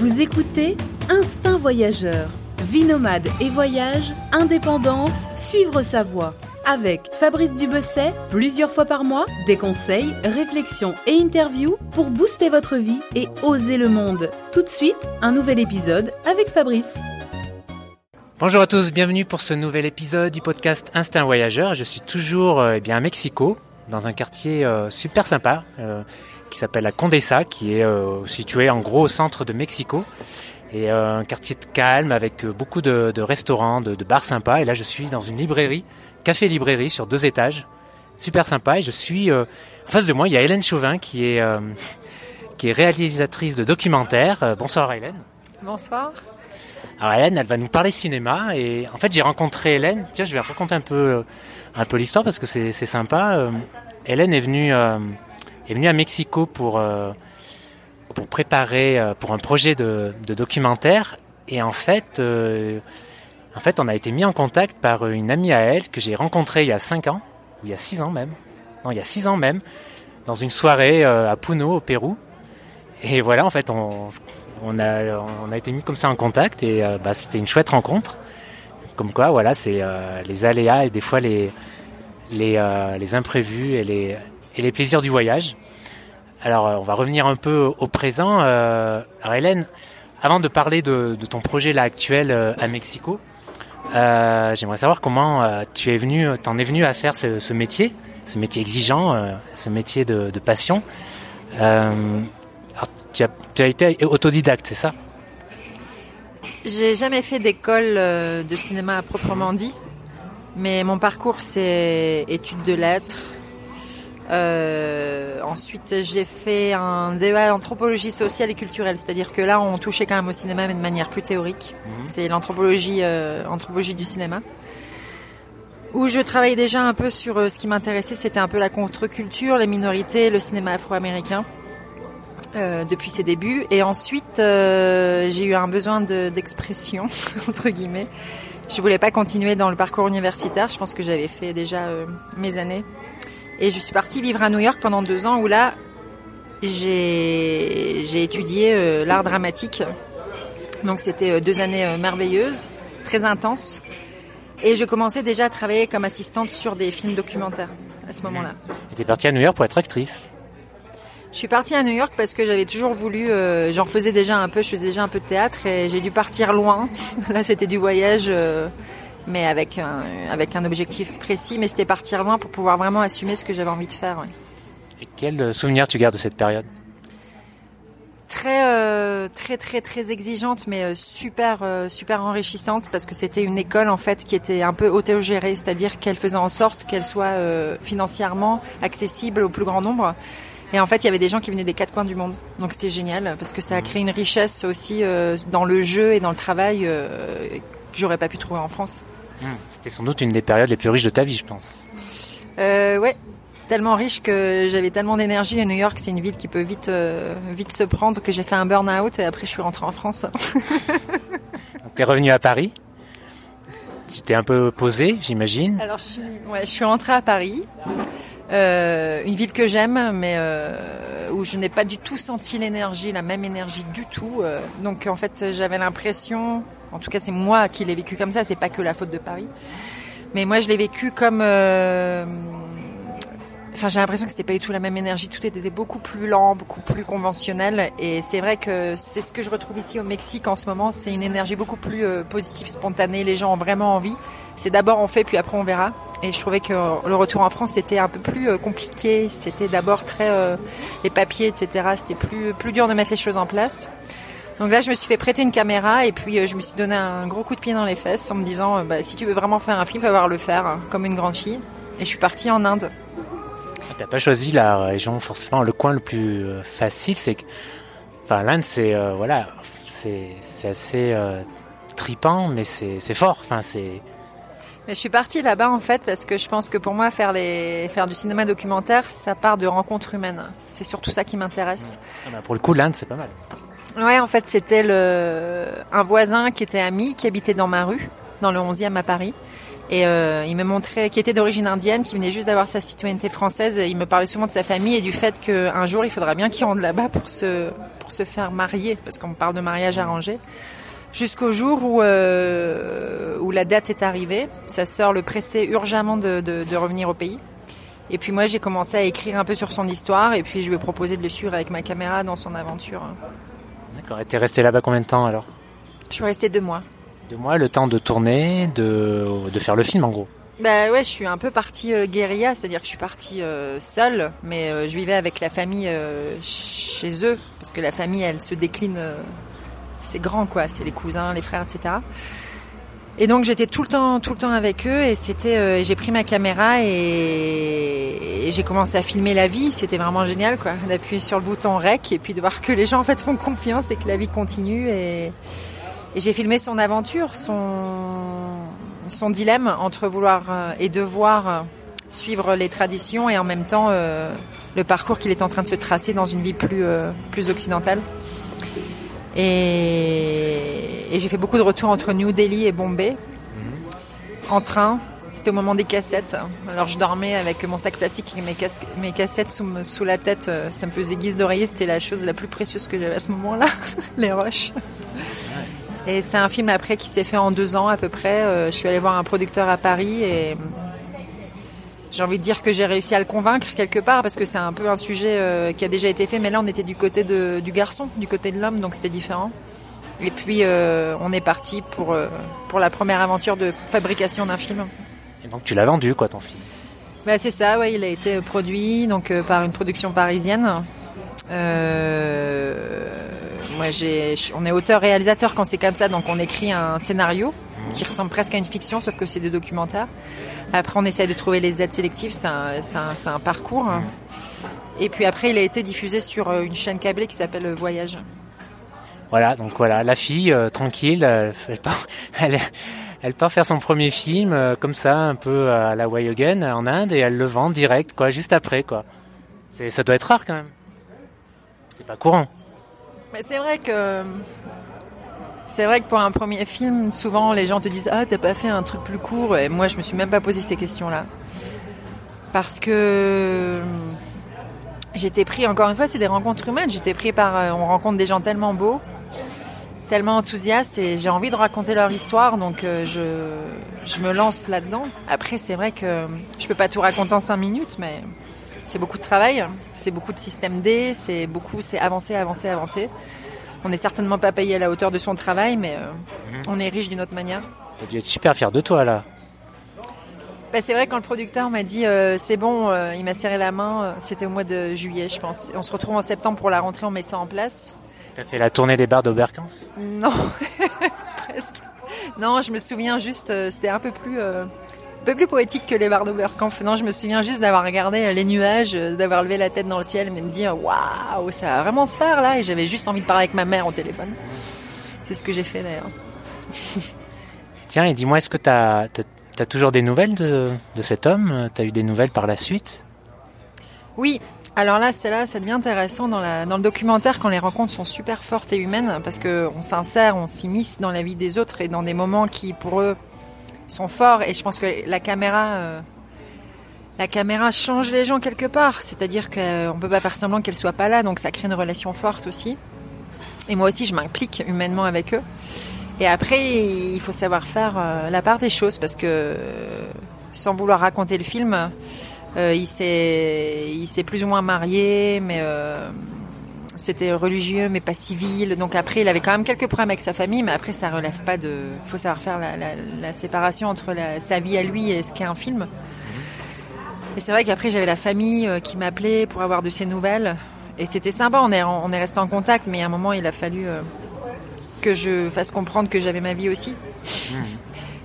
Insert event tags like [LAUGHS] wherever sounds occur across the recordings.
Vous écoutez Instinct Voyageur. Vie nomade et voyage, indépendance, suivre sa voie. Avec Fabrice Dubesset, plusieurs fois par mois, des conseils, réflexions et interviews pour booster votre vie et oser le monde. Tout de suite, un nouvel épisode avec Fabrice. Bonjour à tous, bienvenue pour ce nouvel épisode du podcast Instinct Voyageur. Je suis toujours euh, eh bien, à Mexico, dans un quartier euh, super sympa euh, qui s'appelle la Condesa, qui est euh, situé en gros au centre de Mexico. Et euh, un quartier calme avec euh, beaucoup de, de restaurants, de, de bars sympas. Et là, je suis dans une librairie, café-librairie sur deux étages, super sympa. Et je suis en face de moi, il y a Hélène Chauvin qui est qui est réalisatrice de documentaires. Bonsoir Hélène. Bonsoir. Alors Hélène, elle va nous parler cinéma et en fait j'ai rencontré Hélène. Tiens, je vais raconter un peu un peu l'histoire parce que c'est c'est sympa. Euh, Hélène est venue euh, est venue à Mexico pour euh, pour préparer euh, pour un projet de, documentaire et en fait euh, en fait on a été mis en contact par une amie à elle que j'ai rencontrée il y a 5 ans ou il y a 6 ans même. Non, il y a 6 ans même dans une soirée à Puno au Pérou. Et voilà, en fait, on, on a, on a été mis comme ça en contact et bah, c'était une chouette rencontre. Comme quoi, voilà, c'est les aléas et des fois les, les, les imprévus et les, et les plaisirs du voyage. Alors, euh, on va revenir un peu au présent. Euh, alors, Hélène, avant de parler de, ton projet là actuel euh, à Mexico, j'aimerais savoir comment tu es venu, t'en es venu à faire ce, métier, ce métier exigeant, ce métier de, passion. Tu, as, tu as été autodidacte, c'est ça? J'ai jamais fait d'école de cinéma proprement dit, mais mon parcours c'est études de lettres. Euh, ensuite, j'ai fait un débat d'anthropologie sociale et culturelle, c'est-à-dire que là, on touchait quand même au cinéma, mais de manière plus théorique. C'est l'anthropologie, euh, anthropologie du cinéma. Où je travaillais déjà un peu sur euh, ce qui m'intéressait, c'était un peu la contre-culture, les minorités, le cinéma afro-américain. depuis ses débuts. Et ensuite, j'ai eu un besoin de- d'expression, [LAUGHS] entre guillemets. Je voulais pas continuer dans le parcours universitaire. Je pense que j'avais fait déjà mes années. Et je suis partie vivre à New York pendant deux ans où là, j'ai étudié euh, l'art dramatique. Donc c'était euh, deux années euh, merveilleuses, très intenses. Et je commençais déjà à travailler comme assistante sur des films documentaires à ce moment-là. Tu es partie à New York pour être actrice. Je suis partie à New York parce que j'avais toujours voulu, euh, j'en faisais déjà un peu, je faisais déjà un peu de théâtre et j'ai dû partir loin. [LAUGHS] Là, c'était du voyage, euh, mais avec un, avec un objectif précis, mais c'était partir loin pour pouvoir vraiment assumer ce que j'avais envie de faire. ouais. Et quel euh, souvenir tu gardes de cette période? Très, euh, très, très, très exigeante, mais euh, super, euh, super enrichissante parce que c'était une école en fait qui était un peu autogérée, c'est-à-dire qu'elle faisait en sorte qu'elle soit euh, financièrement accessible au plus grand nombre. Et en fait, il y avait des gens qui venaient des quatre coins du monde. Donc c'était génial parce que ça a créé une richesse aussi dans le jeu et dans le travail que j'aurais pas pu trouver en France. C'était sans doute une des périodes les plus riches de ta vie, je pense. Euh, ouais, tellement riche que j'avais tellement d'énergie. Et New York, c'est une ville qui peut vite, euh, vite se prendre que j'ai fait un burn-out et après je suis rentrée en France. [LAUGHS] Donc tu es revenu à Paris. Tu t'es un peu posé, j'imagine. Alors je suis, ouais, je suis rentrée à Paris, euh, une ville que j'aime, mais euh, où je n'ai pas du tout senti l'énergie, la même énergie du tout. euh. donc en fait, j'avais l'impression, en tout cas c'est moi qui l'ai vécu comme ça, c'est pas que la faute de Paris, mais moi je l'ai vécu comme, euh, enfin j'ai l'impression que c'était pas du tout la même énergie, tout était beaucoup plus lent, beaucoup plus conventionnel, et c'est vrai que c'est ce que je retrouve ici au Mexique en ce moment, c'est une énergie beaucoup plus euh, positive, spontanée, les gens ont vraiment envie. C'est d'abord on fait puis après on verra. Et je trouvais que le retour en France c'était un peu plus euh, compliqué. C'était d'abord très euh, les papiers etc. C'était plus plus dur de mettre les choses en place. Donc là je me suis fait prêter une caméra et puis euh, je me suis donné un gros coup de pied dans les fesses en me disant euh, bah, si tu veux vraiment faire un film, va voir le faire hein, comme une grande fille. Et je suis partie en Inde. T'as pas choisi la région forcément le coin le plus euh, facile, c'est que enfin l'Inde c'est euh, voilà, c'est assez euh, tripant mais c'est fort, enfin c'est Mais je suis partie là-bas en fait parce que je pense que pour moi faire les faire du cinéma documentaire, ça part de rencontres humaines. C'est surtout ça qui m'intéresse. ah bah, pour le coup l'Inde c'est pas mal. Ouais, en fait, c'était le un voisin qui était ami, qui habitait dans ma rue, dans le 11e à Paris. Et euh, il me montrait, qui était d'origine indienne, qui venait juste d'avoir sa citoyenneté française. Et il me parlait souvent de sa famille et du fait qu'un jour, il faudra bien qu'il rentre là-bas pour se pour se faire marier, parce qu'on parle de mariage arrangé, jusqu'au jour où, euh, où la date est arrivée. Sa sœur le pressait urgemment de, de, de revenir au pays. Et puis moi, j'ai commencé à écrire un peu sur son histoire, et puis je lui ai proposé de le suivre avec ma caméra dans son aventure. D'accord. Et t'es resté là-bas combien de temps alors Je suis restée deux mois. Deux mois, le temps de tourner, de, de faire le film en gros. Bah ouais, je suis un peu partie euh, guérilla, c'est-à-dire que je suis partie euh, seule, mais euh, je vivais avec la famille chez eux, parce que la famille, elle se décline, c'est grand quoi, c'est les cousins, les frères, etc. Et donc j'étais tout le temps, tout le temps avec eux, et c'était, euh, j'ai pris ma caméra et, j'ai commencé à filmer la vie. C'était vraiment génial quoi, d'appuyer sur le bouton rec et puis de voir que les gens en fait font confiance et que la vie continue. Et, j'ai filmé son aventure, son son dilemme entre vouloir euh, et devoir euh, suivre les traditions et en même temps euh, le parcours qu'il est en train de se tracer dans une vie plus euh, plus occidentale. Et, et j'ai fait beaucoup de retours entre New Delhi et Bombay en train. C'était au moment des cassettes. Alors je dormais avec mon sac plastique et mes, cassettes sous, sous la tête. Ça me faisait guise d'oreiller. C'était la chose la plus précieuse que j'avais à ce moment-là, [LAUGHS] les rushs. Et c'est un film après qui s'est fait en deux ans à peu près. Euh, je suis allée voir un producteur à Paris et j'ai envie de dire que j'ai réussi à le convaincre quelque part parce que c'est un peu un sujet euh, qui a déjà été fait, mais là on était du côté de, du garçon, du côté de l'homme, donc c'était différent. Et puis euh, on est parti pour euh, pour la première aventure de fabrication d'un film. Et donc tu l'as vendu quoi ton film? Bah, c'est ça, ouais, il a été produit donc par une production parisienne. Euh, moi, j'ai, on est auteur-réalisateur quand c'est comme ça, donc on écrit un scénario qui ressemble presque à une fiction, sauf que c'est des documentaires. Après, on essaye de trouver les aides sélectives, c'est un, c'est un, c'est un parcours. Et puis après, il a été diffusé sur euh, une chaîne câblée qui s'appelle euh, Voyage. Voilà, donc voilà, la fille euh, tranquille, euh, elle [LAUGHS] part, elle, elle part faire son premier film euh, comme ça, un peu à la Way Again en Inde, et elle le vend direct, quoi, juste après, quoi. C'est, ça doit être rare quand même. C'est pas courant. Mais c'est vrai que c'est vrai que pour un premier film, souvent les gens te disent ah t'as pas fait un truc plus court et moi je me suis même pas posé ces questions-là parce que j'étais pris encore une fois c'est des rencontres humaines. J'étais pris par euh, on rencontre des gens tellement beaux, tellement enthousiastes et j'ai envie de raconter leur histoire donc euh, je je me lance là-dedans. Après c'est vrai que je peux pas tout raconter en cinq minutes mais c'est beaucoup de travail, c'est beaucoup de système D, c'est beaucoup, c'est avancer, avancer, avancer. On n'est certainement pas payé à la hauteur de son travail, mais euh, on est riche d'une autre manière. T'as dû être super fier de toi là. Bah, c'est vrai quand le producteur m'a dit euh, c'est bon, euh, il m'a serré la main, c'était au mois de juillet, je pense. On se retrouve en septembre pour la rentrée, on met ça en place. T'as fait la tournée des bars d'Oberkampf Non, [LAUGHS] presque. Non, je me souviens juste, c'était un peu plus, peu plus poétique que les bars d'Oberkampf. Non, je me souviens juste d'avoir regardé euh, les nuages, euh, d'avoir levé la tête dans le ciel, et de me dire waouh, ça va vraiment se faire là. Et j'avais juste envie de parler avec ma mère au téléphone. C'est ce que j'ai fait d'ailleurs. [LAUGHS] Tiens, et dis-moi, est-ce que t'as, t'as, t'as toujours des nouvelles de, de cet homme? T'as eu des nouvelles par la suite? Oui. Alors là, c'est là, ça devient intéressant dans, la, dans le documentaire quand les rencontres sont super fortes et humaines parce que on s'insère, on s'immisce dans la vie des autres et dans des moments qui pour eux sont forts. Et je pense que la caméra, euh, la caméra change les gens quelque part. C'est-à-dire qu'on peut pas faire semblant qu'elle soit pas là, donc ça crée une relation forte aussi. Et moi aussi, je m'implique humainement avec eux. Et après, il faut savoir faire euh, la part des choses parce que euh, sans vouloir raconter le film. Euh, il s'est, il s'est plus ou moins marié, mais euh, c'était religieux, mais pas civil. Donc après, il avait quand même quelques problèmes avec sa famille, mais après, ça relève pas de. Il faut savoir faire la, séparation entre sa vie à lui et ce qu'est un film. Et c'est vrai qu'après, j'avais la famille euh, qui m'appelait pour avoir de ses nouvelles, et c'était sympa. On est, on est resté en contact, mais à un moment, il a fallu euh, que je fasse comprendre que j'avais ma vie aussi.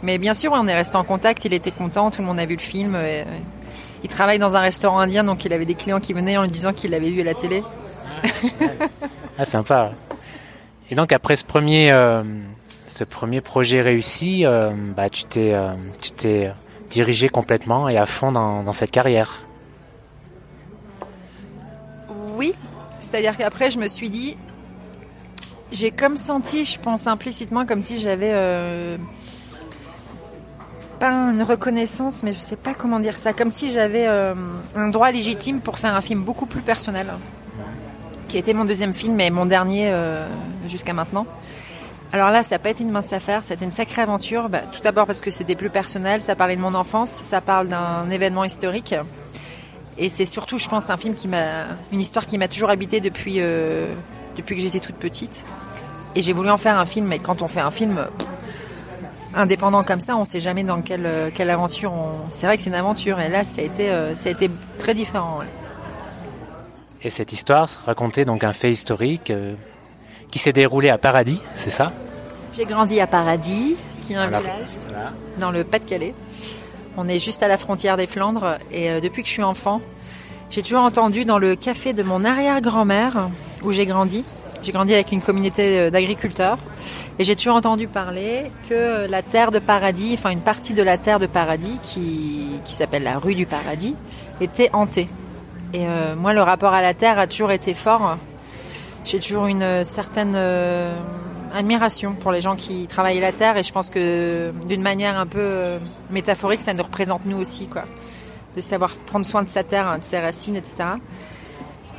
Mais bien sûr, on est resté en contact. Il était content, tout le monde a vu le film. euh, il travaille dans un restaurant indien, donc il avait des clients qui venaient en lui disant qu'il l'avait vu à la télé. Ah, sympa. Et donc après ce premier, euh, ce premier projet réussi, euh, bah, tu t'es, euh, tu t'es dirigé complètement et à fond dans, cette carrière. Oui, c'est-à-dire qu'après, je me suis dit, j'ai comme senti, je pense implicitement, comme si j'avais pas une reconnaissance, mais je sais pas comment dire ça, comme si j'avais un droit légitime pour faire un film beaucoup plus personnel, qui été mon deuxième film et mon dernier jusqu'à maintenant. Alors là, ça n'a pas été une mince affaire, c'était une sacrée aventure. Bah, tout d'abord parce que c'était plus personnel, ça parlait de mon enfance, ça parle d'un événement historique. Et c'est surtout, je pense, un film qui m'a, une histoire qui m'a toujours habité depuis, euh, depuis que j'étais toute petite. Et j'ai voulu en faire un film. Mais quand on fait un film indépendant comme ça, on ne sait jamais dans quelle, quelle aventure. On... C'est vrai que c'est une aventure. Et là, ça a été, euh, ça a été très différent. Et cette histoire racontait donc un fait historique euh, qui s'est déroulé à Paradis, c'est ça? J'ai grandi à Paradis, qui est un village dans le Pas-de-Calais. On est juste à la frontière des Flandres et euh, depuis que je suis enfant, j'ai toujours entendu dans le café de mon arrière-grand-mère où j'ai grandi. J'ai grandi avec une communauté euh, d'agriculteurs et j'ai toujours entendu parler que la terre de paradis, enfin une partie de la terre de paradis qui, qui s'appelle la rue du paradis, était hantée. Et euh, moi, le rapport à la terre a toujours été fort. J'ai toujours une certaine admiration pour les gens qui travaillent la terre et je pense que d'une manière un peu euh, métaphorique, ça nous représente nous aussi, quoi. De savoir prendre soin de sa terre, hein, de ses racines, etc.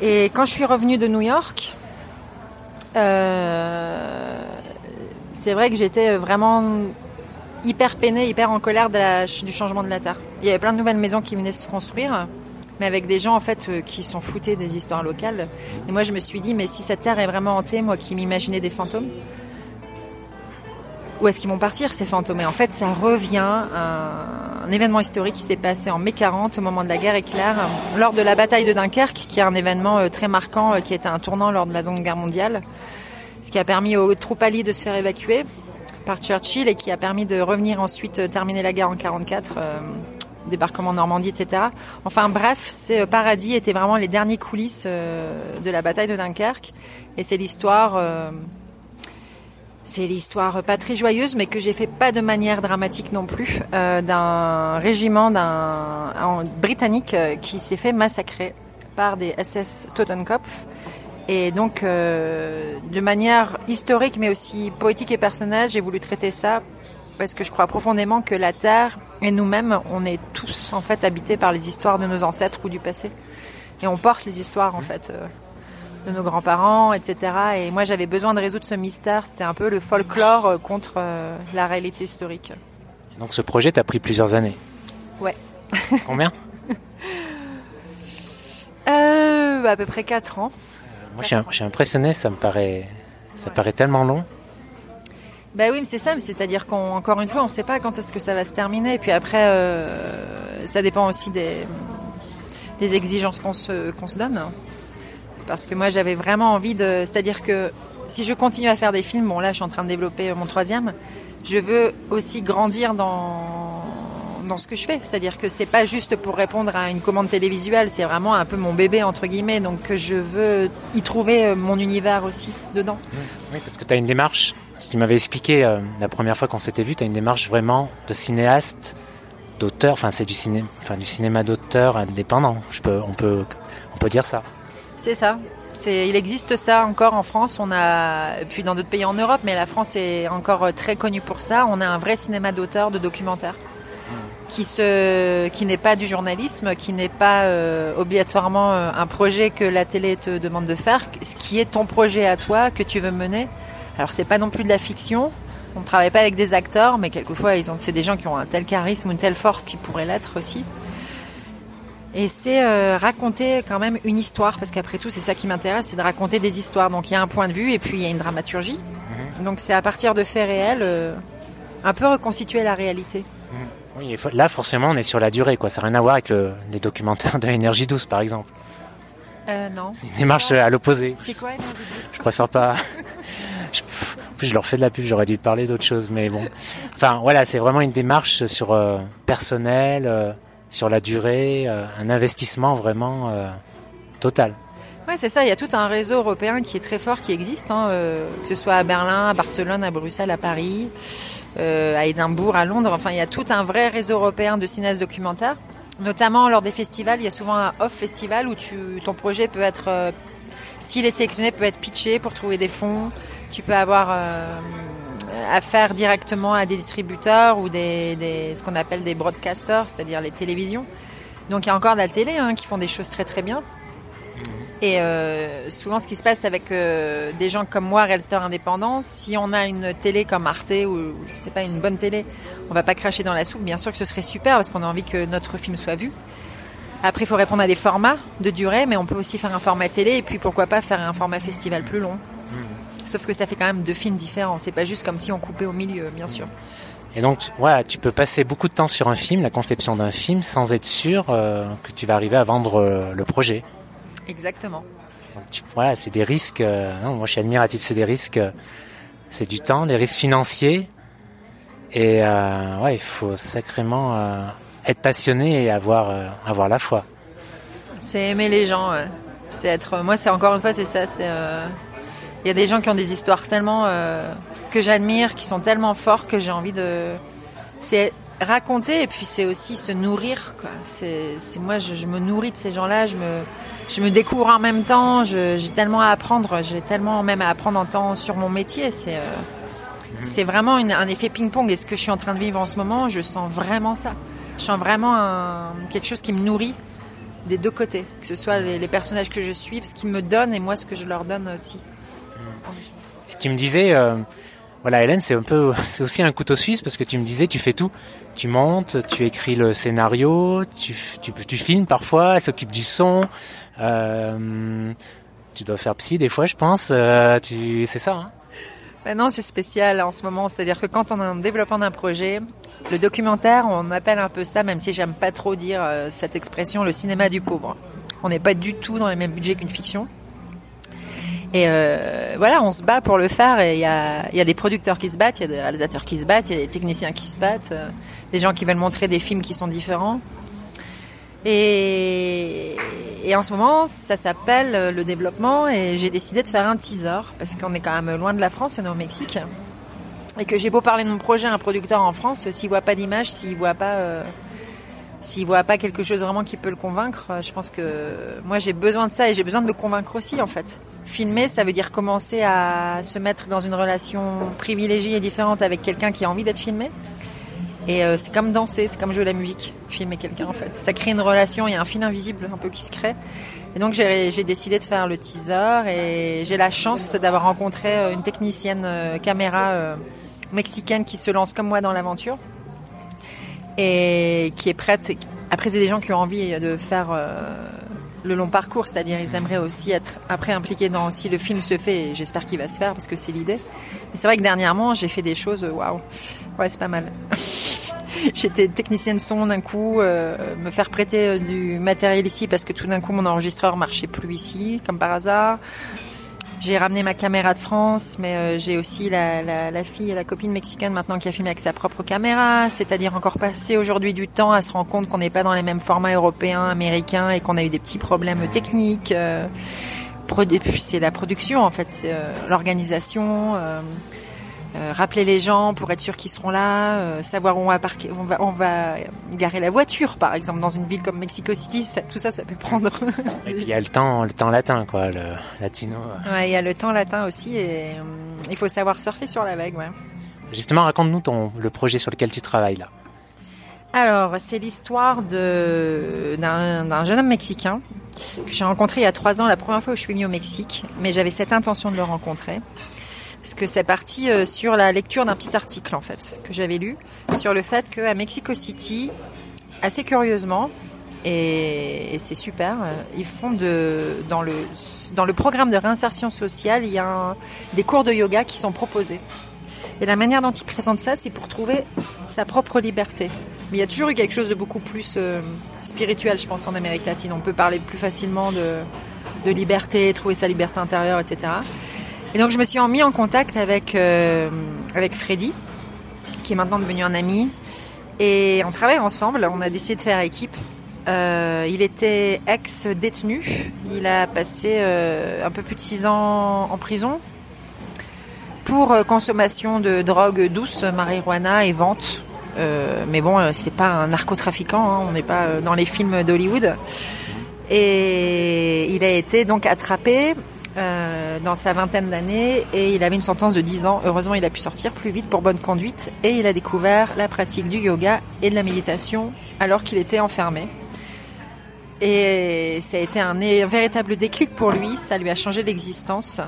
Et quand je suis revenue de New York, euh, c'est vrai que j'étais vraiment hyper peinée, hyper en colère du changement de la terre. Il y avait plein de nouvelles maisons qui venaient se construire, mais avec des gens en fait euh, qui s'en foutaient des histoires locales. Et moi je me suis dit, mais si cette terre est vraiment hantée, moi qui m'imaginais des fantômes, où est-ce qu'ils vont partir ces fantômes? Et en fait, ça revient à un événement historique qui s'est passé en mai 40 au moment de la guerre éclair, lors de la bataille de Dunkerque, qui est un événement euh, très marquant, euh, qui était un tournant lors de la Seconde Guerre mondiale, ce qui a permis aux troupes alliées de se faire évacuer par Churchill et qui a permis de revenir ensuite terminer la guerre en 44. Débarquement en Normandie, etc. Enfin bref, c'est Paradis était vraiment les derniers coulisses de la bataille de Dunkerque et c'est l'histoire c'est l'histoire pas très joyeuse, mais que j'ai fait pas de manière dramatique non plus, euh, d'un régiment d'un britannique euh, qui s'est fait massacrer par des SS Totenkopf. Et donc, euh, de manière historique, mais aussi poétique et personnelle, j'ai voulu traiter ça parce que je crois profondément que la Terre et nous-mêmes, on est tous en fait habités par les histoires de nos ancêtres ou du passé, et on porte les histoires en fait de nos grands-parents, etc. Et moi, j'avais besoin de résoudre ce mystère. C'était un peu le folklore euh, contre euh, la réalité historique. Donc, ce projet t'a pris plusieurs années. Ouais. [LAUGHS] Combien? Euh, À peu près 4 ans. moi, je suis, impressionné. Ça me paraît, ça paraît tellement long. Bah oui, mais c'est ça. C'est-à-dire qu'encore une fois, on ne sait pas quand est-ce que ça va se terminer. Et puis après, ça dépend aussi des, exigences qu'on se, qu'on se donne parce que moi j'avais vraiment envie de, c'est-à-dire que si je continue à faire des films, bon là je suis en train de développer mon troisième, je veux aussi grandir dans dans ce que je fais, c'est-à-dire que c'est pas juste pour répondre à une commande télévisuelle, c'est vraiment un peu mon bébé entre guillemets, donc je veux y trouver euh, mon univers aussi dedans. Oui, parce que tu as une démarche, ce que tu m'avais expliqué euh, la première fois qu'on s'était vu, tu as une démarche vraiment de cinéaste, d'auteur, enfin c'est du cinéma, enfin du cinéma d'auteur indépendant, je peux, on peut on peut dire ça. C'est ça. Il existe ça encore en France. On a, puis dans d'autres pays en Europe, mais la France est encore très connue pour ça. On a un vrai cinéma d'auteur, de documentaire, qui se, qui n'est pas du journalisme, qui n'est pas euh, obligatoirement euh, un projet que la télé te demande de faire, ce qui est ton projet à toi que tu veux mener. Alors c'est pas non plus de la fiction. On ne travaille pas avec des acteurs, mais quelquefois ils ont, c'est des gens qui ont un tel charisme ou une telle force qui pourraient l'être aussi. Et c'est euh, raconter quand même une histoire, parce qu'après tout, c'est ça qui m'intéresse, c'est de raconter des histoires. Donc il y a un point de vue et puis il y a une dramaturgie. Mhm. Donc c'est à partir de faits réels, euh, un peu reconstituer la réalité. Mhm. Oui, là forcément on est sur la durée, quoi. Ça n'a rien à voir avec les documentaires de l'énergie douce, par exemple. Euh, non. C'est une démarche à l'opposé. C'est quoi Je préfère pas. Je, je leur fais de la pub, j'aurais dû parler d'autre chose, mais bon. Enfin voilà, c'est vraiment une démarche sur euh, personnel sur la durée, euh, un investissement vraiment euh, total. Oui, c'est ça. Il y a tout un réseau européen qui est très fort, qui existe, hein, euh, que ce soit à Berlin, à Barcelone, à Bruxelles, à Paris, à Édimbourg, à Londres. Enfin, il y a tout un vrai réseau européen de cinéastes documentaires. Notamment lors des festivals, il y a souvent un off festival où ton projet peut être, s'il est sélectionné, peut être pitché pour trouver des fonds. Tu peux avoir à faire directement à des distributeurs ou des, ce qu'on appelle des broadcasters, c'est-à-dire les télévisions. Donc il y a encore de la télé hein, qui font des choses très très bien. Et euh, souvent, ce qui se passe avec euh, des gens comme moi, réalisateurs indépendants, si on a une télé comme Arte ou je sais pas une bonne télé, on va pas cracher dans la soupe. Bien sûr que ce serait super parce qu'on a envie que notre film soit vu. Après, il faut répondre à des formats de durée, mais on peut aussi faire un format télé et puis pourquoi pas faire un format festival plus long. Sauf que ça fait quand même deux films différents. C'est pas juste comme si on coupait au milieu, bien sûr. Et donc, voilà, tu peux passer beaucoup de temps sur un film, la conception d'un film, sans être sûr euh, que tu vas arriver à vendre euh, le projet. Exactement. Donc, tu- voilà, c'est des risques. euh, non, moi, je suis admiratif. C'est des risques. c'est du temps, des risques financiers. Et ouais, il faut sacrément être passionné et avoir avoir la foi. C'est aimer les gens. ouais. C'est être. Moi, c'est encore une fois, c'est ça. C'est. Il y a des gens qui ont des histoires tellement euh, que j'admire, qui sont tellement forts que j'ai envie de. C'est raconter et puis c'est aussi se nourrir. Quoi. C'est. C'est moi, je, je me nourris de ces gens-là. Je me. Je me découvre en même temps. je- J'ai tellement à apprendre. J'ai tellement même à apprendre en temps sur mon métier. C'est. euh, C'est vraiment une- un effet ping-pong. Et ce que je suis en train de vivre en ce moment, je sens vraiment ça. Je sens vraiment un- quelque chose qui me nourrit des deux côtés, que ce soit les, les personnages que je suis, ce qu'ils me donnent et moi ce que je leur donne aussi. Tu me disais, euh, voilà, Hélène, c'est un peu, [LAUGHS] c'est aussi un couteau suisse parce que tu me disais, tu fais tout. Tu montes, tu écris le scénario, tu, tu, filmes parfois, elle s'occupe du son. Euh, tu dois faire psy des fois, je pense. Euh, tu, c'est ça. Hein? Maintenant c'est spécial en ce moment, c'est-à-dire que quand on est en développement d'un projet, le documentaire, on appelle un peu ça, même si j'aime pas trop dire cette expression, le cinéma du pauvre. On n'est pas du tout dans les mêmes budgets qu'une fiction. Et euh, voilà, on se bat pour le faire et il y a, des producteurs qui se battent, il y a des réalisateurs qui se battent, il y a des techniciens qui se battent, euh, des gens qui veulent montrer des films qui sont différents. Et, en ce moment, ça s'appelle euh, le développement et j'ai décidé de faire un teaser parce qu'on est quand même loin de la France, on est au Mexique. Et que j'ai beau parler de mon projet à un producteur en France, s'il voit pas d'image, s'il voit pas, s'il voit pas quelque chose vraiment qui peut le convaincre, je pense que moi j'ai besoin de ça et j'ai besoin de me convaincre aussi en fait. Filmer, ça veut dire commencer à se mettre dans une relation privilégiée et différente avec quelqu'un qui a envie d'être filmé. Et euh, c'est comme danser, c'est comme jouer la musique, filmer quelqu'un en fait. Ça crée une relation, il y a un fil invisible un peu qui se crée. Et donc j'ai décidé de faire le teaser et j'ai la chance d'avoir rencontré euh, une technicienne euh, caméra euh, mexicaine qui se lance comme moi dans l'aventure et qui est prête. Après, c'est des gens qui ont envie de faire le long parcours, c'est-à-dire ils aimeraient aussi être après impliqués dans si le film se fait. Et j'espère qu'il va se faire parce que c'est l'idée. Mais c'est vrai que dernièrement, j'ai fait des choses. Waouh, ouais, c'est pas mal. [LAUGHS] J'étais technicienne son d'un coup, euh, me faire prêter euh, du matériel ici parce que tout d'un coup mon enregistreur marchait plus ici, comme par hasard. J'ai ramené ma caméra de France, mais euh, j'ai aussi la, la, fille et la copine mexicaine maintenant qui a filmé avec sa propre caméra, c'est-à-dire encore passer aujourd'hui du temps à se rendre compte qu'on n'est pas dans les mêmes formats européens, américains et qu'on a eu des petits problèmes techniques. Euh, c'est la production en fait, c'est euh, l'organisation. Euh, euh, rappeler les gens pour être sûr qu'ils seront là, euh, savoir où on va parquer, on va, on va garer la voiture, par exemple, dans une ville comme Mexico City, ça- tout ça, ça peut prendre. Et puis il y a le temps, le temps latin, quoi, le latino. Ouais, il y a le temps latin aussi et euh, il faut savoir surfer sur la vague. Ouais. Justement, raconte-nous ton le projet sur lequel tu travailles là. Alors, c'est l'histoire d'un jeune homme mexicain que j'ai rencontré il y a trois ans, la première fois où je suis venue au Mexique, mais j'avais cette intention de le rencontrer. Parce que c'est parti euh, sur la lecture d'un petit article, en fait, que j'avais lu, sur le fait qu'à Mexico City, assez curieusement, et, c'est super, euh, ils font de, dans le, dans le programme de réinsertion sociale, il y a des cours de yoga qui sont proposés. Et la manière dont ils présentent ça, c'est pour trouver sa propre liberté. Mais il y a toujours eu quelque chose de beaucoup plus euh, spirituel, je pense, en Amérique latine. On peut parler plus facilement de liberté, trouver sa liberté intérieure, etc. Et donc je me suis mis en contact avec euh, avec Freddy, qui est maintenant devenu un ami, et on travaille ensemble. On a décidé de faire équipe. Euh, il était ex-détenu. Il a passé euh, un peu plus de six ans en prison pour consommation de drogue douce, marijuana et vente. Mais bon, c'est pas un narcotrafiquant. hein, on n'est pas dans les films d'Hollywood. Et il a été donc attrapé euh, dans sa vingtaine d'années et il avait une sentence de 10 ans. Heureusement, il a pu sortir plus vite pour bonne conduite et il a découvert la pratique du yoga et de la méditation alors qu'il était enfermé. Et ça a été un, véritable déclic pour lui, ça lui a changé l'existence.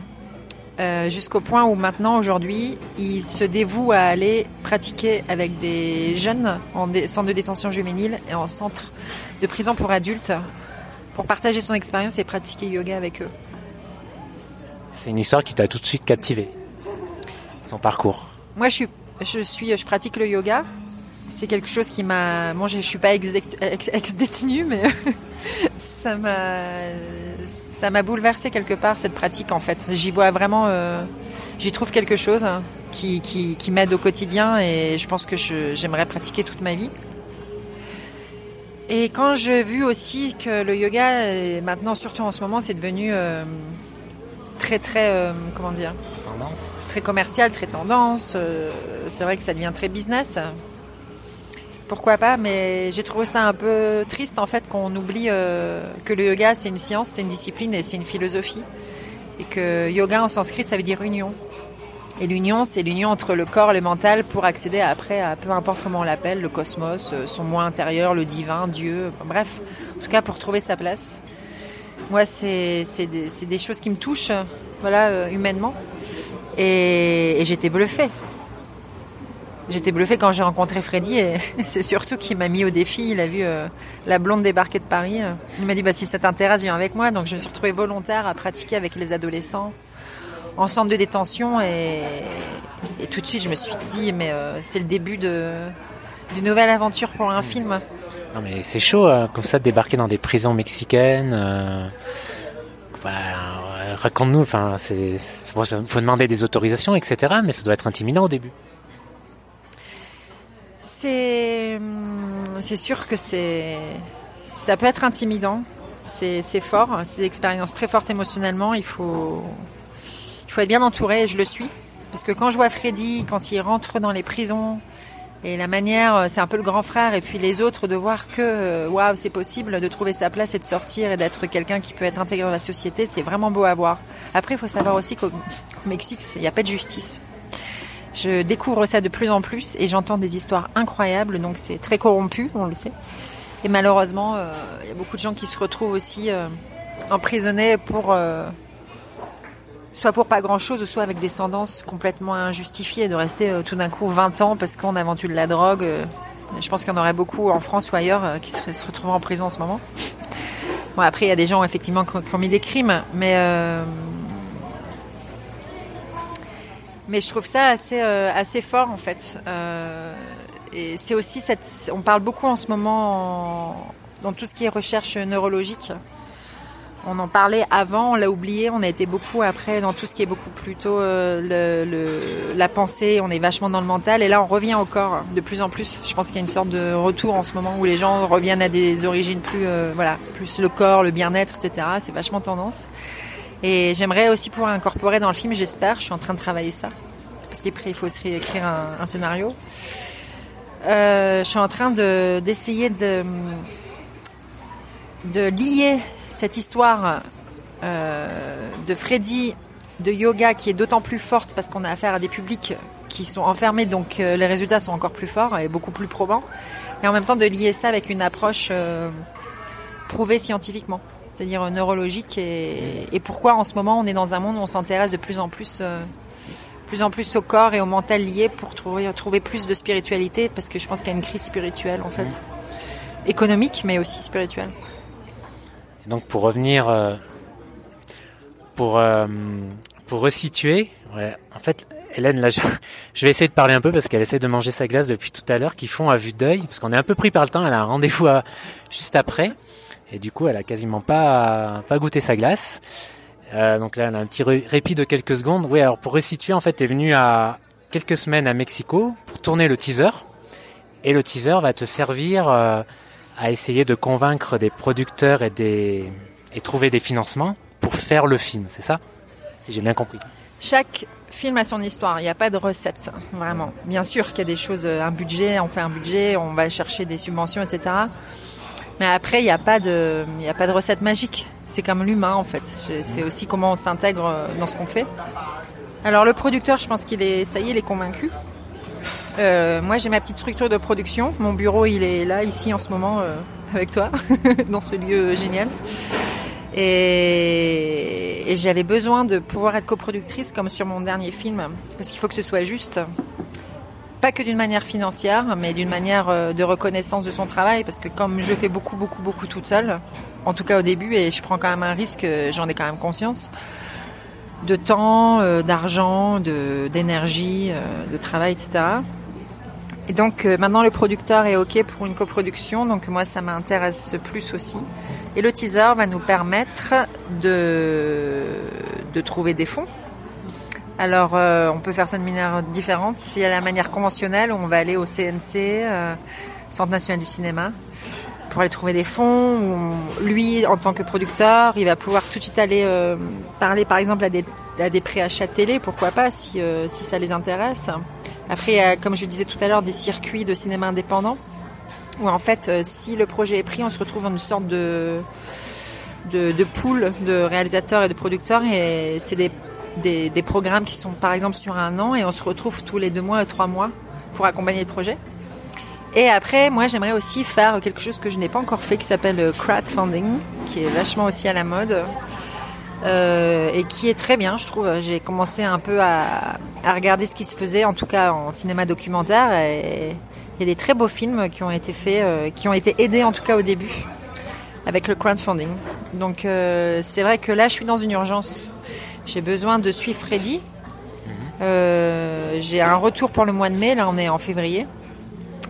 Euh, jusqu'au point où maintenant, aujourd'hui, il se dévoue à aller pratiquer avec des jeunes en centre de détention juvénile et en centre de prison pour adultes pour partager son expérience et pratiquer yoga avec eux. C'est une histoire qui t'a tout de suite captivé. Son parcours. Moi, je suis, je pratique le yoga. C'est quelque chose qui m'a. Bon, je, suis pas ex-détenue, ex, ex-détenue, mais [LAUGHS] ça m'a, ça m'a bouleversé quelque part cette pratique en fait. J'y vois vraiment, euh, j'y trouve quelque chose qui, qui, qui m'aide au quotidien et je pense que j'aimerais pratiquer toute ma vie. Et quand j'ai vu aussi que le yoga, est maintenant surtout en ce moment, c'est devenu euh, très très, euh, comment dire, Tendance. très commercial, très tendance. euh, c'est vrai que ça devient très business. Pourquoi pas, mais j'ai trouvé ça un peu triste en fait qu'on oublie euh, que le yoga c'est une science, c'est une discipline et c'est une philosophie. Et que yoga en sanskrit ça veut dire union. Et l'union c'est l'union entre le corps et le mental pour accéder après à peu importe comment on l'appelle, le cosmos, son moi intérieur, le divin, Dieu, bref, en tout cas pour trouver sa place. Moi c'est des, des choses qui me touchent, voilà, euh, humainement. Et, j'étais bluffée. J'étais bluffée quand j'ai rencontré Freddy et [LAUGHS] c'est surtout qu'il m'a mis au défi. Il a vu euh, la blonde débarquer de Paris. Il m'a dit bah, si ça t'intéresse, viens avec moi. Donc je me suis retrouvée volontaire à pratiquer avec les adolescents en centre de détention et, tout de suite je me suis dit mais euh, c'est le début d'une nouvelle aventure pour un film. Non mais c'est chaud hein, comme ça de débarquer dans des prisons mexicaines. euh, euh, Raconte-nous. Enfin, faut demander des autorisations, etc. Mais ça doit être intimidant au début. C'est hum, sûr que ça peut être intimidant. C'est c'est fort, c'est une expérience très forte émotionnellement. Il faut il faut être bien entouré et je le suis parce que quand je vois Freddy quand il rentre dans les prisons et la manière euh, c'est un peu le grand frère et puis les autres de voir que euh, waouh c'est possible de trouver sa place et de sortir et d'être quelqu'un qui peut être intégré dans la société c'est vraiment beau à voir. Après il faut savoir aussi qu'au au Mexique il n'y a pas de justice. Je découvre ça de plus en plus et j'entends des histoires incroyables, donc c'est très corrompu, on le sait. Et malheureusement, euh, il y a beaucoup de gens qui se retrouvent aussi emprisonnés pour soit pour pas grand chose, soit avec des sentences complètement injustifiées, de rester euh, tout d'un coup 20 ans parce qu'on a vendu de la drogue. euh. je pense qu'il y en aurait beaucoup en France ou ailleurs euh, qui se retrouveraient en prison en ce moment. Bon, après, il y a des gens effectivement qui ont, mis des crimes, mais mais je trouve ça assez assez fort en fait. Et c'est aussi cette. On parle beaucoup en ce moment en- dans tout ce qui est recherche neurologique. On en parlait avant, on l'a oublié. On a été beaucoup après dans tout ce qui est beaucoup plutôt euh, la pensée. On est vachement dans le mental et là on revient au corps de plus en plus. Je pense qu'il y a une sorte de retour en ce moment où les gens reviennent à des origines plus euh, voilà plus le corps, le bien-être, etc. C'est vachement tendance. Et j'aimerais aussi pouvoir incorporer dans le film, j'espère, je suis en train de travailler ça. Parce qu'après, il faut aussi écrire un, scénario. Euh, je suis en train de, d'essayer de, de lier cette histoire euh, de Freddy de yoga qui est d'autant plus forte parce qu'on a affaire à des publics qui sont enfermés, donc euh, les résultats sont encore plus forts et beaucoup plus probants. Et en même temps de lier ça avec une approche euh, prouvée scientifiquement c'est-à-dire neurologique et, et pourquoi en ce moment on est dans un monde où on s'intéresse de plus en plus euh, plus en plus au corps et au mental lié pour trouver trouver plus de spiritualité parce que je pense qu'il y a une crise spirituelle en fait économique mais aussi spirituelle Donc pour revenir, euh, pour euh, pour resituer, en fait, Hélène, là, [LAUGHS] je, vais essayer de parler un peu parce qu'elle essaie de manger sa glace depuis tout à l'heure, qui font à vue d'œil, parce qu'on est un peu pris par le temps. Elle a un rendez-vous juste après, et du coup, elle a quasiment pas pas goûté sa glace. Euh, donc là, elle a un petit ré- répit de quelques secondes. Oui, alors pour resituer, en fait, t'es venu à quelques semaines à Mexico pour tourner le teaser, et le teaser va te servir à essayer de convaincre des producteurs et des et trouver des financements pour faire le film, c'est ça? Si j'ai bien compris. chaque film a son histoire il n'y a pas de recette vraiment. Bien sûr qu'il y a des choses euh, un budget on fait un budget on va chercher des subventions etc mais après il n'y a pas de a pas de recette magique. C'est comme l'humain en fait. C'est- c'est aussi comment on s'intègre euh, dans ce qu'on fait. Alors le producteur je pense qu'il est ça y est il est convaincu Euh, moi j'ai ma petite structure de production mon bureau il est là ici en ce moment euh, avec toi [LAUGHS] dans ce lieu génial. Et, j'avais besoin de pouvoir être coproductrice comme sur mon dernier film, parce qu'il faut que ce soit juste. Pas que d'une manière financière, mais d'une manière euh, de reconnaissance de son travail, parce que comme je fais beaucoup, beaucoup, beaucoup toute seule, en tout cas au début, et je prends quand même un risque, j'en ai quand même conscience, de temps, d'argent, de, d'énergie, euh, de travail, etc. Et donc euh, maintenant le producteur est OK pour une coproduction, donc moi ça m'intéresse plus aussi. Et le teaser va nous permettre de, trouver des fonds. Alors on peut faire ça de manière différente. Y a la manière conventionnelle, on va aller au CNC, Centre national du cinéma, pour aller trouver des fonds. Lui, en tant que producteur, il va pouvoir tout de suite aller euh, parler, par exemple, à des, à des télé, pourquoi pas, si, euh, si ça les intéresse. Après, a, comme je disais tout à l'heure, des circuits de cinéma indépendant, où en fait, euh, si le projet est pris, on se retrouve dans une sorte de, de, de pool de réalisateurs et de producteurs, et c'est des, des, programmes qui sont, par exemple, sur un an, et on se retrouve tous les deux mois, trois mois, pour accompagner le projet. Et après, moi, j'aimerais aussi faire quelque chose que je n'ai pas encore fait, qui s'appelle le crowdfunding, qui est vachement aussi à la mode. Euh, et qui est très bien, je trouve. J'ai commencé un peu à, à, regarder ce qui se faisait, en tout cas en cinéma documentaire. Et il y a des très beaux films qui ont été faits, euh, qui ont été aidés en tout cas au début avec le crowdfunding. Donc euh, c'est vrai que là, je suis dans une urgence. J'ai besoin de suivre Freddy. Euh, J'ai un retour pour le mois de mai. Là, on est en février.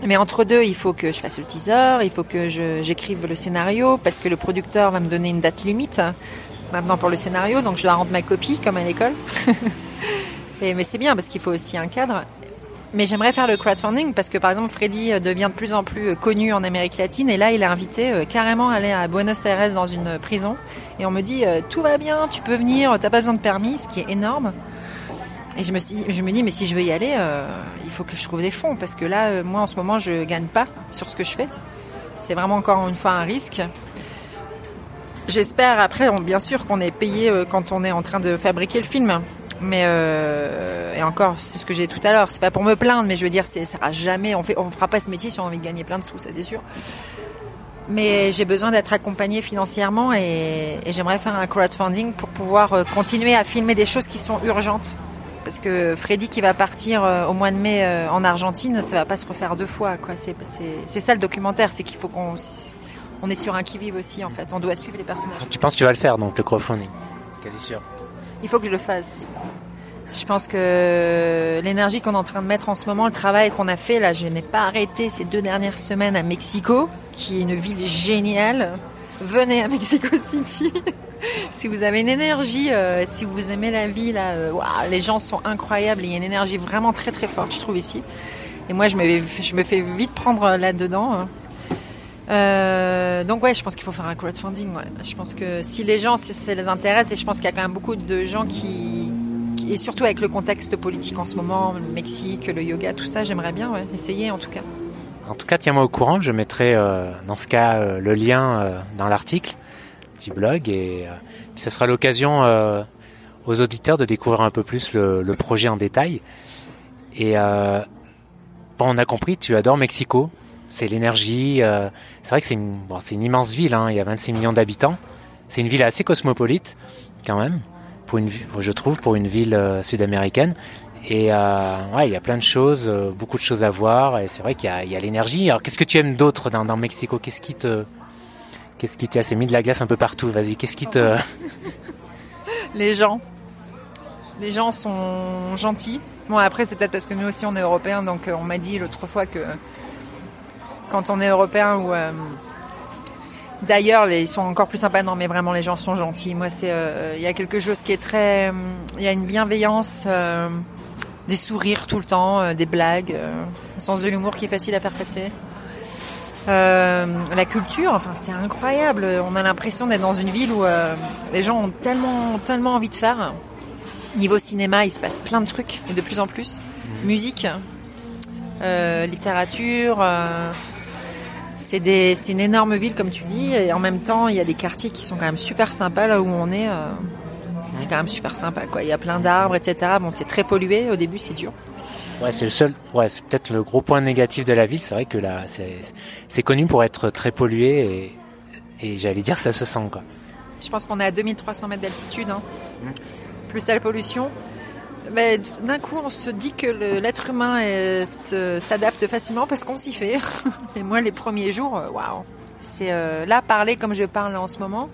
Mais entre deux, il faut que je fasse le teaser, il faut que j'écrive le scénario, parce que le producteur va me donner une date limite maintenant pour le scénario, donc je dois rendre ma copie comme à l'école. [LAUGHS] Mais c'est bien parce qu'il faut aussi un cadre. Mais j'aimerais faire le crowdfunding parce que par exemple Freddy devient de plus en plus connu en Amérique latine et là il est invité euh, carrément à aller à Buenos Aires dans une prison et on me dit euh, tout va bien, tu peux venir, t'as pas besoin de permis, ce qui est énorme. Et je me, dis, mais si je veux y aller, euh, il faut que je trouve des fonds. Parce que là, euh, moi, en ce moment, je gagne pas sur ce que je fais. C'est vraiment encore une fois un risque. J'espère après, bien sûr, qu'on est payé euh, quand on est en train de fabriquer le film. Mais euh, et encore, c'est ce que j'ai dit tout à l'heure. C'est pas pour me plaindre, mais je veux dire, ça sera jamais. On fait, fera pas ce métier si on a envie de gagner plein de sous, ça c'est sûr. Mais j'ai besoin d'être accompagnée financièrement et, j'aimerais faire un crowdfunding pour pouvoir euh, continuer à filmer des choses qui sont urgentes parce que Freddy qui va partir au mois de mai en Argentine, ça va pas se refaire deux fois. C'est, ça le documentaire, c'est qu'il faut qu'on on est sur un qui vive aussi en fait. On doit suivre les personnages. Tu penses que tu vas le faire donc le crowdfunding C'est quasi sûr. Il faut que je le fasse. Je pense que l'énergie qu'on est en train de mettre en ce moment, le travail qu'on a fait là, je n'ai pas arrêté ces deux dernières semaines à Mexico, qui est une ville géniale. Venez à Mexico [LAUGHS] City. si vous avez une énergie, euh, si vous aimez la vie, là, euh, wow, les gens sont incroyables. Il y a une énergie vraiment très très forte, je trouve ici. Et moi, je me, je me fais vite prendre là-dedans. Euh, donc ouais, je pense qu'il faut faire un crowdfunding. Je pense que si les gens, si ça les intéresse, et je pense qu'il y a quand même beaucoup de gens qui, et surtout avec le contexte politique en ce moment, le Mexique, le yoga, tout ça, j'aimerais bien essayer en tout cas. En tout cas, tiens-moi au courant. Je mettrai euh, dans ce cas euh, le lien dans l'article du blog et ça sera l'occasion aux auditeurs de découvrir un peu plus le, le projet en détail. Et bon, on a compris, tu adores Mexico. C'est l'énergie. c'est vrai que c'est une, immense ville. Hein, il y a 26 millions d'habitants. C'est une ville assez cosmopolite quand même, pour une, je trouve, pour une ville sud-américaine. Et euh, il y a plein de choses, euh, beaucoup de choses à voir. Et c'est vrai qu'il y a, l'énergie. Alors, qu'est-ce que tu aimes d'autre dans, dans Mexico? Qu'est-ce qui te, qu'est-ce qui t'as mis de la glace un peu partout Vas-y, qu'est-ce qui te [LAUGHS] Les gens. Les gens sont gentils. Bon, après, c'est peut-être parce que nous aussi, on est européens. Donc, euh, on m'a dit l'autre fois que quand on est européen ou euh, D'ailleurs, ils sont encore plus sympas. Non, mais vraiment, les gens sont gentils. Moi, c'est, euh, il y a quelque chose qui est très, il y a une bienveillance, euh, des sourires tout le temps, des blagues, un sens de l'humour qui est facile à faire passer. la culture, enfin, c'est incroyable. On a l'impression d'être dans une ville où les gens ont tellement, tellement envie de faire. Niveau cinéma, il se passe plein de trucs, et de plus en plus. Musique, littérature c'est des, c'est une énorme ville comme tu dis, et en même temps il y a des quartiers qui sont quand même super sympas là où on est. Euh, c'est quand même super sympa. Quoi. Il y a plein d'arbres, etc. Bon, c'est très pollué. Au début, c'est dur. Ouais, c'est le seul. Ouais, c'est peut-être le gros point négatif de la ville. C'est vrai que là, c'est connu pour être très pollué et, et j'allais dire ça se sent quoi. Je pense qu'on est à 2300 mètres d'altitude, hein. Mmh. plus la pollution. Mais d'un coup, on se dit que l'être humain s'adapte facilement parce qu'on s'y fait. [LAUGHS] Et moi, les premiers jours, euh, waouh, c'est euh, là parler comme je parle en ce moment,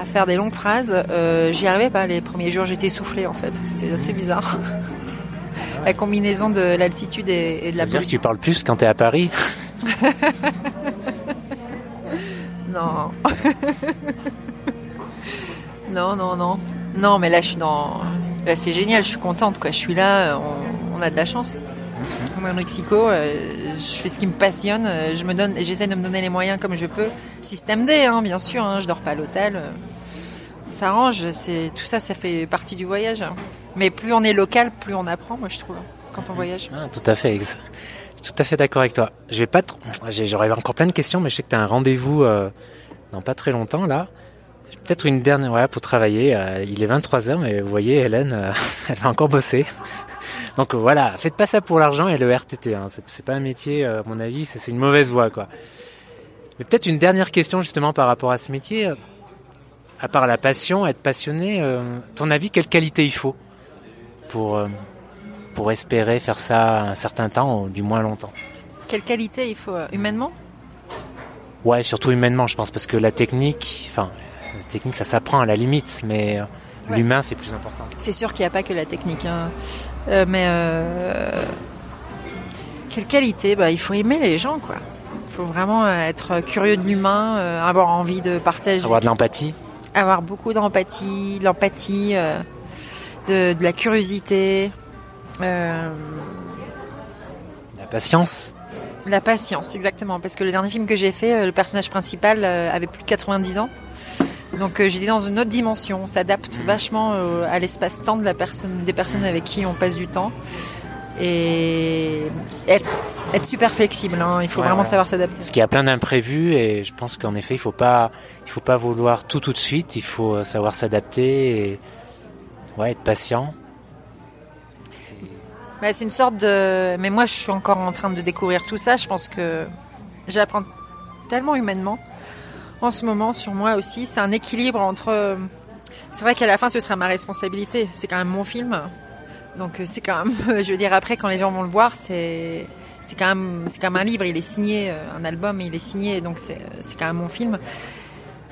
à faire des longues phrases. Euh, J'y arrivais pas les premiers jours, j'étais soufflée en fait. C'était assez bizarre. [LAUGHS] la combinaison de l'altitude et, de la. Ça veut dire que tu parles plus quand tu es à Paris? [LAUGHS] non. non, non, non. Non, mais là, je suis dans c'est génial, je suis contente. Je suis là, on, a de la chance. Moi, au Mexico, euh, je fais ce qui me passionne. Euh, je me donne, j'essaie de me donner les moyens comme je peux. Système D, hein, bien sûr. Hein, je dors pas à l'hôtel. Euh, ça arrange. C'est tout ça, ça fait partie du voyage. Hein. Mais plus on est local, plus on apprend, moi, je trouve, quand on voyage. Ah, tout à fait. Tout à fait d'accord avec toi. Je vais pas J'aurais encore plein de questions, mais je sais que tu as un rendez-vous dans pas très longtemps là. Peut-être une dernière, voilà, pour travailler. Euh, il est 23h, mais vous voyez, Hélène, euh, [LAUGHS] elle va encore bosser. [LAUGHS] Donc voilà, faites pas ça pour l'argent et le RTT. Hein. C'est pas un métier, euh, à mon avis, c'est une mauvaise voie, quoi. Mais peut-être une dernière question justement par rapport à ce métier. À part la passion, être passionné, ton avis, quelle qualité il faut pour pour espérer faire ça un certain temps ou du moins longtemps? Quelle qualité il faut humainement? Ouais, surtout humainement, je pense, parce que la technique, enfin, la technique, ça s'apprend à la limite, mais euh, l'humain, c'est plus important. C'est sûr qu'il n'y a pas que la technique. Hein. Euh, mais euh, quelle qualité bah, Il faut aimer les gens, quoi. Il faut vraiment être curieux de l'humain, avoir envie de partager. Avoir de l'empathie Avoir beaucoup d'empathie, de l'empathie, de, de, la curiosité. la patience La patience, exactement. Parce que le dernier film que j'ai fait, le personnage principal avait plus de 90 ans. Donc euh, j'étais dans une autre dimension. On s'adapte vachement euh, à l'espace-temps de la personne, des personnes avec qui on passe du temps. Et être, être super flexible. Hein. Il faut vraiment savoir s'adapter. Parce qu'il y a plein d'imprévus et je pense qu'en effet, il faut pas, il faut pas vouloir tout tout de suite. Il faut euh, savoir s'adapter et ouais, être patient. Bah, c'est une sorte de. Mais moi, je suis encore en train de découvrir tout ça. Je pense que j'apprends tellement humainement en ce moment sur moi aussi. C'est un équilibre entre. Euh, c'est vrai qu'à la fin, ce sera ma responsabilité. C'est quand même mon film. Donc euh, c'est quand même. [LAUGHS] Je veux dire, après, quand les gens vont le voir, c'est. C'est quand même, c'est comme un livre, il est signé, euh, un album, il est signé, donc c'est, c'est quand même mon film.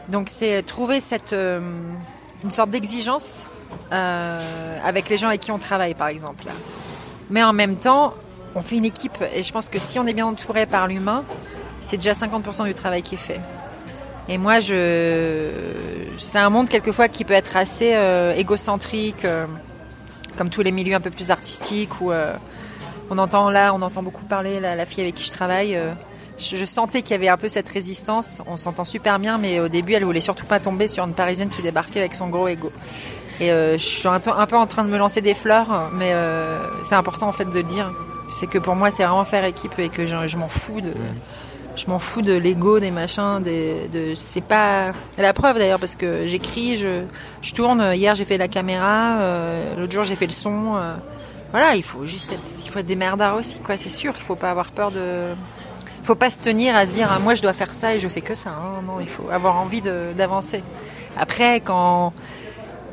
Donc c'est trouver cette, une sorte d'exigence avec les gens avec qui on travaille, par exemple. Mais en même temps, on fait une équipe, et je pense que si on est bien entouré par l'humain, c'est déjà 50% du travail qui est fait. Et moi, je, c'est un monde quelquefois qui peut être assez euh, égocentrique, euh, comme tous les milieux un peu plus artistiques où euh, on entend là, on entend beaucoup parler la, fille avec qui je travaille. Je, sentais qu'il y avait un peu cette résistance. On s'entend super bien, mais au début, elle voulait surtout pas tomber sur une Parisienne qui débarquait avec son gros ego. Et je suis un, peu en train de me lancer des fleurs, mais c'est important en fait de dire. C'est que pour moi, c'est vraiment faire équipe et que je m'en fous de. Je m'en fous de l'ego, des machins, des, de, c'est pas la preuve d'ailleurs parce que j'écris, je, tourne. Hier j'ai fait la caméra, euh, l'autre jour j'ai fait le son. Euh, voilà, il faut juste être, il faut être des merdards aussi, quoi. C'est sûr, il faut pas avoir peur de, faut pas se tenir à se dire ah, moi je dois faire ça et je fais que ça. Hein. Non, il faut avoir envie d'avancer. Après, quand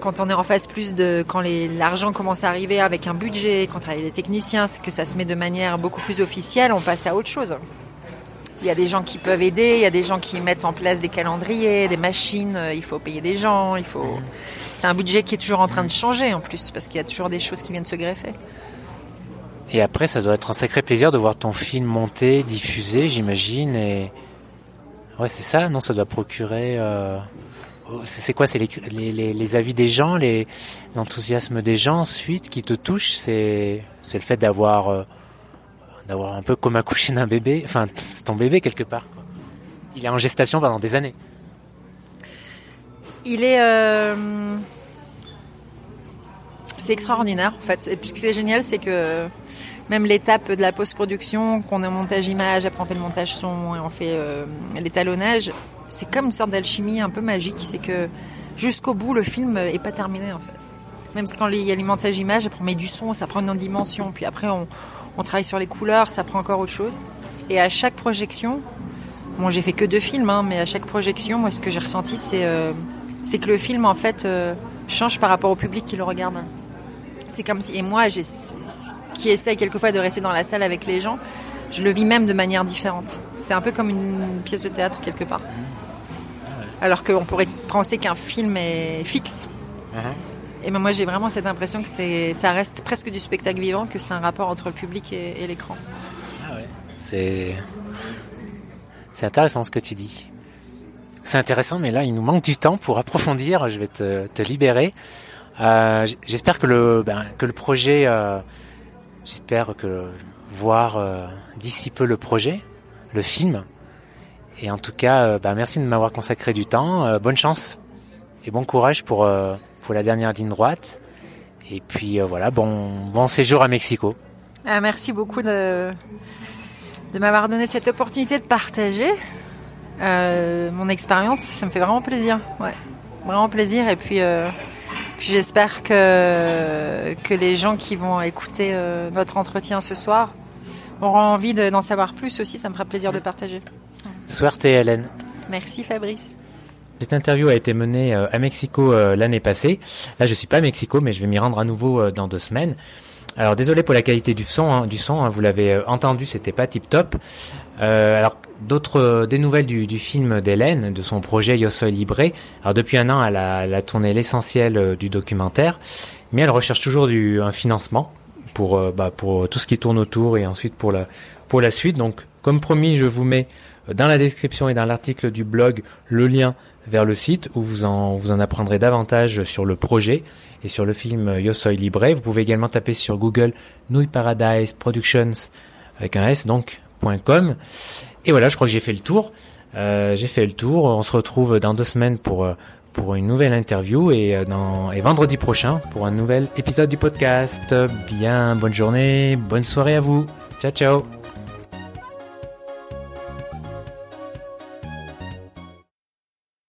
quand on est en phase plus de quand l'argent commence à arriver avec un budget, quand y a des techniciens, c'est que ça se met de manière beaucoup plus officielle, on passe à autre chose. Il y a des gens qui peuvent aider, il y a des gens qui mettent en place des calendriers, des machines, euh, il faut payer des gens, il faut. C'est un budget qui est toujours en train de changer en plus, parce qu'il y a toujours des choses qui viennent se greffer. Et après, ça doit être un sacré plaisir de voir ton film monter, diffusé, j'imagine. Et ouais, c'est ça, non Ça doit procurer. Euh, oh, c'est quoi C'est les, les, les, avis des gens, l'enthousiasme des gens ensuite qui te touche. C'est le fait d'avoir euh, d'avoir un peu comme accoucher d'un bébé. Enfin, c'est ton bébé quelque part. Il est en gestation pendant des années. Il est. Euh, c'est extraordinaire en fait. Et puis ce qui est génial, c'est que même l'étape de la post-production, qu'on est au montage image, après on fait le montage son et on fait euh, l'étalonnage, c'est comme une sorte d'alchimie un peu magique. C'est que jusqu'au bout, le film est pas terminé en fait. Même quand il y a les montages images, après on met du son, ça prend une dimension. Puis après on, on travaille sur les couleurs, ça prend encore autre chose. Et à chaque projection, bon j'ai fait que deux films, hein, mais à chaque projection, moi ce que j'ai ressenti c'est euh, c'est que le film en fait euh, change par rapport au public qui le regarde. C'est comme si et moi j'ai qui essaye quelquefois de rester dans la salle avec les gens, je le vis même de manière différente. C'est un peu comme une pièce de théâtre quelque part. Alors qu'on pourrait penser qu'un film est fixe. Et ben moi j'ai vraiment cette impression que ça reste presque du spectacle vivant, que c'est un rapport entre le public et, l'écran. Ah ouais. C'est, c'est intéressant ce que tu dis. C'est intéressant, mais là il nous manque du temps pour approfondir. Je vais te, te libérer. Euh, j'espère que le, ben, que le projet, euh, j'espère que voir euh, d'ici peu le projet, le film. Et en tout cas, ben, merci de m'avoir consacré du temps. Bonne chance et bon courage pour pour la dernière ligne droite. Et puis voilà, bon bon séjour à Mexico. Ah, merci beaucoup de de m'avoir donné cette opportunité de partager mon expérience. Ça me fait vraiment plaisir. Ouais, vraiment plaisir. Et puis J'espère que, que les gens qui vont écouter euh, notre entretien ce soir auront envie d'en savoir plus aussi. Ça me fera plaisir de partager. Suerte Hélène. Merci Fabrice. Cette interview a été menée euh, à Mexico euh, l'année passée. Là, je suis pas à Mexico, mais je vais m'y rendre à nouveau dans deux semaines. Alors désolé pour la qualité du son, hein, du son. Hein, vous l'avez entendu, c'était pas tip top. Euh, alors d'autres euh, des nouvelles du, film d'Hélène, de son projet Yo Soy Libre. Alors depuis un an, elle a, tourné l'essentiel euh, du documentaire, mais elle recherche toujours du, un financement pour bah, pour tout ce qui tourne autour et ensuite pour la pour la suite. Donc comme promis, je vous mets dans la description et dans l'article du blog le lien vers le site où vous en, vous en apprendrez davantage sur le projet et sur le film Yo Soy Libre. Vous pouvez également taper sur Google Nouille Paradise Productions avec un S donc et voilà, je crois que j'ai fait le tour. Euh, j'ai fait le tour. On se retrouve dans deux semaines pour euh, pour une nouvelle interview et, euh, dans, et vendredi prochain pour un nouvel épisode du podcast. Bien, bonne journée, bonne soirée à vous. Ciao, ciao.